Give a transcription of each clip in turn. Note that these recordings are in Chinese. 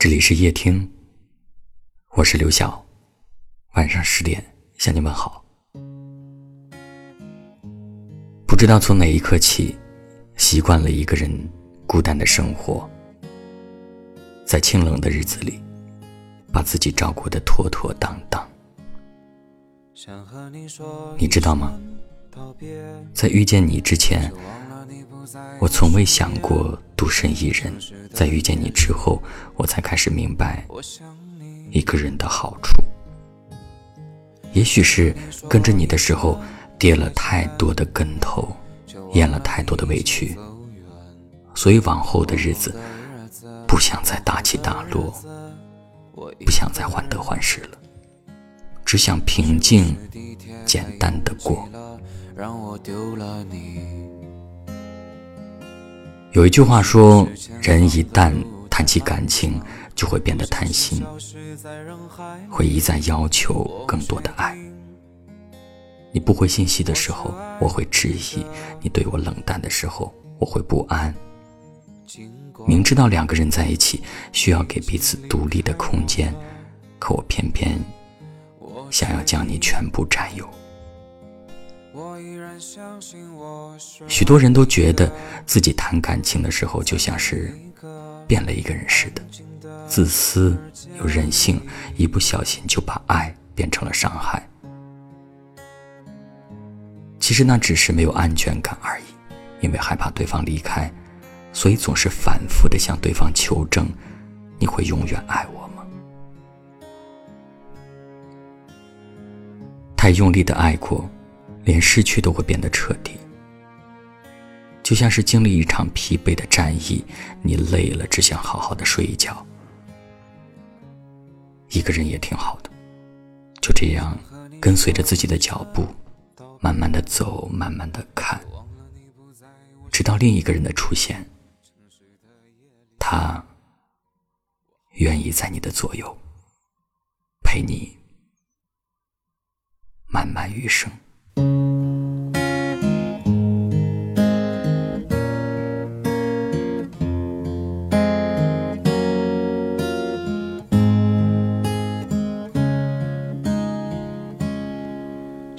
这里是夜听，我是刘晓。晚上十点向你问好。不知道从哪一刻起，习惯了一个人孤单的生活，在清冷的日子里，把自己照顾的妥妥当当。你知道吗？在遇见你之前。我从未想过独身一人，在遇见你之后，我才开始明白一个人的好处。也许是跟着你的时候跌了太多的跟头，咽了太多的委屈，所以往后的日子不想再大起大落，不想再患得患失了，只想平静、简单的过。有一句话说，人一旦谈起感情，就会变得贪心，会一再要求更多的爱。你不回信息的时候，我会质疑；你对我冷淡的时候，我会不安。明知道两个人在一起需要给彼此独立的空间，可我偏偏想要将你全部占有。许多人都觉得自己谈感情的时候就像是变了一个人似的，自私又任性，一不小心就把爱变成了伤害。其实那只是没有安全感而已，因为害怕对方离开，所以总是反复的向对方求证：你会永远爱我吗？太用力的爱过。连失去都会变得彻底，就像是经历一场疲惫的战役，你累了，只想好好的睡一觉。一个人也挺好的，就这样跟随着自己的脚步，慢慢的走，慢慢的看，直到另一个人的出现，他愿意在你的左右，陪你漫漫余生。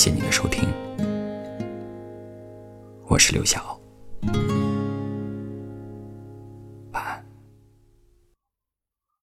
谢您的收听，我是刘晓。